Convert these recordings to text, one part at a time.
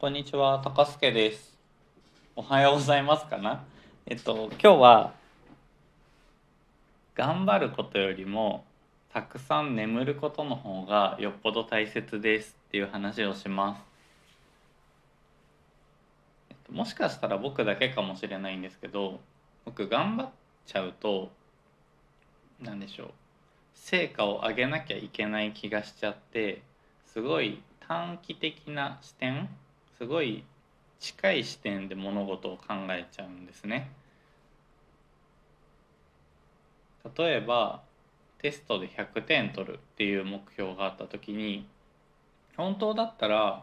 こんにちは、高助です。おはようございますかな？えっと、今日は。頑張ることよりも、たくさん眠ることの方がよっぽど大切ですっていう話をします。えっともしかしたら僕だけかもしれないんですけど、僕頑張っちゃうと。なんでしょう。成果を上げなきゃいけない気がしちゃって。すごい短期的な視点すごい近い視点で物事を考えちゃうんですね。例えばテストで100点取るっていう目標があった時に本当だったら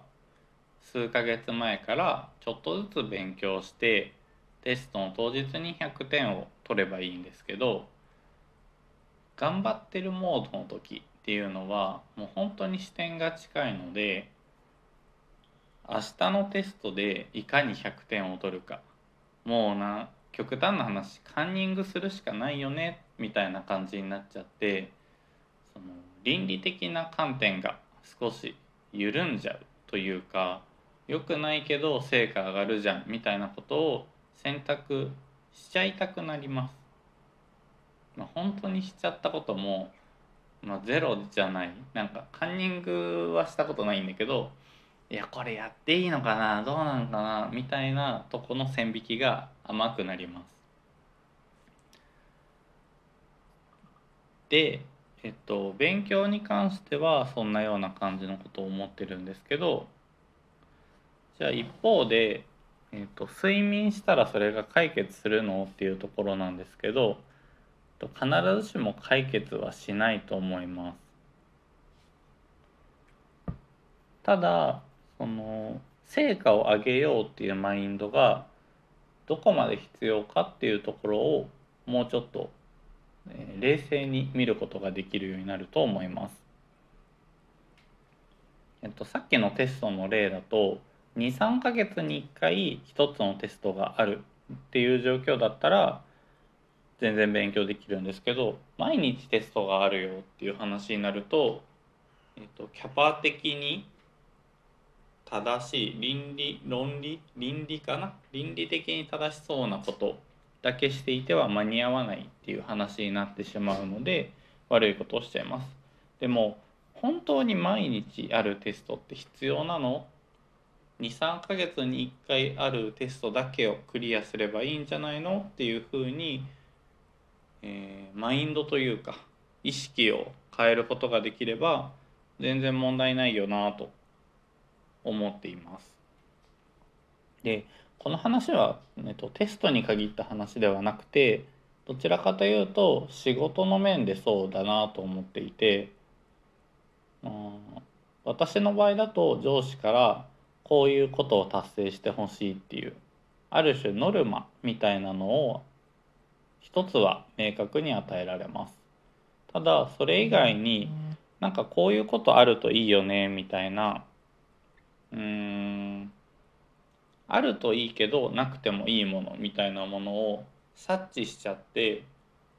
数ヶ月前からちょっとずつ勉強してテストの当日に100点を取ればいいんですけど頑張ってるモードの時っていうのはもう本当に視点が近いので明日のテストでいかに100点を取るかもうな極端な話カンニングするしかないよねみたいな感じになっちゃってその倫理的な観点が少し緩んじゃうというか良くないけど成果上がるじゃんみたいなことを選択しちゃいたくなります。まあ、本当にしちゃったこともまあ、ゼロじゃないなんかカンニングはしたことないんだけどいやこれやっていいのかな？どうなのかな？みたいなとこの線引きが甘くなります。で、えっと、勉強に関してはそんなような感じのことを思ってるんですけどじゃあ一方で、えっと、睡眠したらそれが解決するの？っていうところなんですけど必ずしも解決はしないと思います。ただその成果を上げようっていうマインドがどこまで必要かっていうところをもうちょっと、えー冷静に見ることができるようになると思います。えっと、さっきのテストの例だと23ヶ月に1回1つのテストがあるっていう状況だったら全然勉強できるんですけど毎日テストがあるよっていう話になると、えっと、キャパ的に正しい倫理論理倫理かな？倫理的に正しそうなことだけしていては間に合わないっていう話になってしまうので悪いことをしちゃいます。でも本当に毎日あるテストって必要なの？23ヶ月に1回あるテストだけをクリアすればいいんじゃないの？っていうふうにえーマインドというか意識を変えることができれば全然問題ないよなと思っています。でこの話は、えっと、テストに限った話ではなくてどちらかというと仕事の面でそうだなと思っていてうん私の場合だと上司からこういうことを達成してほしいっていうある種ノルマみたいなのを一つは明確に与えられますただそれ以外になんかこういうことあるといいよねみたいなうん。あるといいけどなくてもいいものみたいなものを察知しちゃって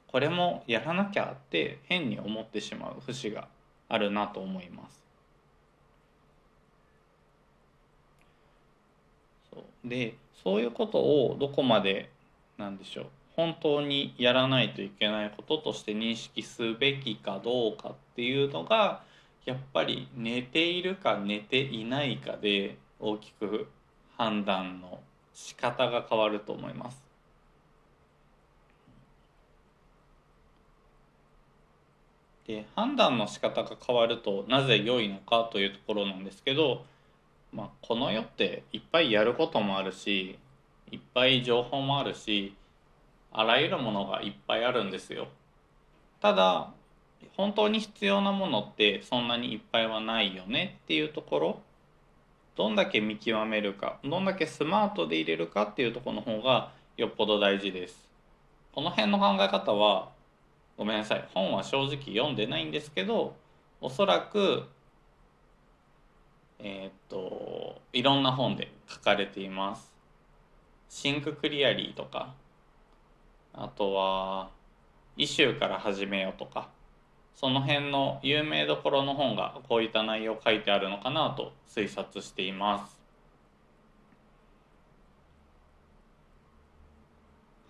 これもやらなきゃって変に思ってしまう節があるなと思います。そう。でそういうことをどこまでなんでしょう。本当にやらないといけないこととして認識すべきかどうかっていうのがやっぱり寝ているか寝ていないかで大きく判断の仕方が変わると思います。で判断の仕方が変わるとなぜ良いのかというところなんですけど、まあ、この世っていっぱいやることもあるしいっぱい情報もあるしあらゆるものがいっぱいあるんですよ。ただ本当に必要なものってそんなにいっぱいはないよねっていうところどんだけ見極めるかどんだけスマートで入れるかっていうところの方がよっぽど大事です。この辺の考え方はごめんなさい本は正直読んでないんですけどおそらくえーっといろんな本で書かれています。シンククリアリーとかあとは「イシューから始めよう」とかその辺の有名どころの本がこういった内容を書いてあるのかなと推察しています。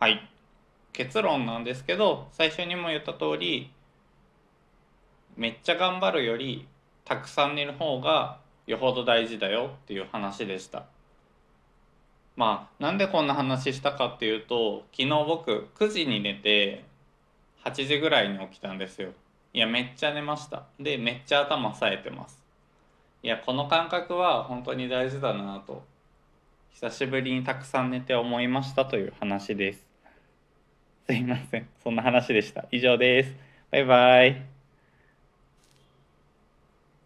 はい。結論なんですけど最初にも言った通りめっちゃ頑張るよりたくさん寝る方がよほど大事だよっていう話でしたまあなんでこんな話したかっていうと昨日僕9時に寝て8時ぐらいに起きたんですよいやめっちゃ寝ました。でめっちゃ頭冴えてます。いやこの感覚は本当に大事だなと。久しぶりにたくさん寝て思いましたという話です。すいません。そんな話でした。以上です。バイバイ。